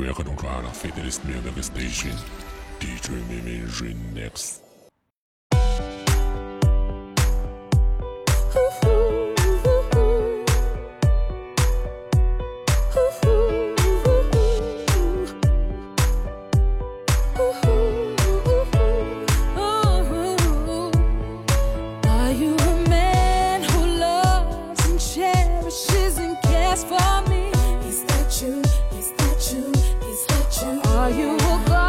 Welcome to our Fidelist Music Station. DJ Mimi Remix. you will go.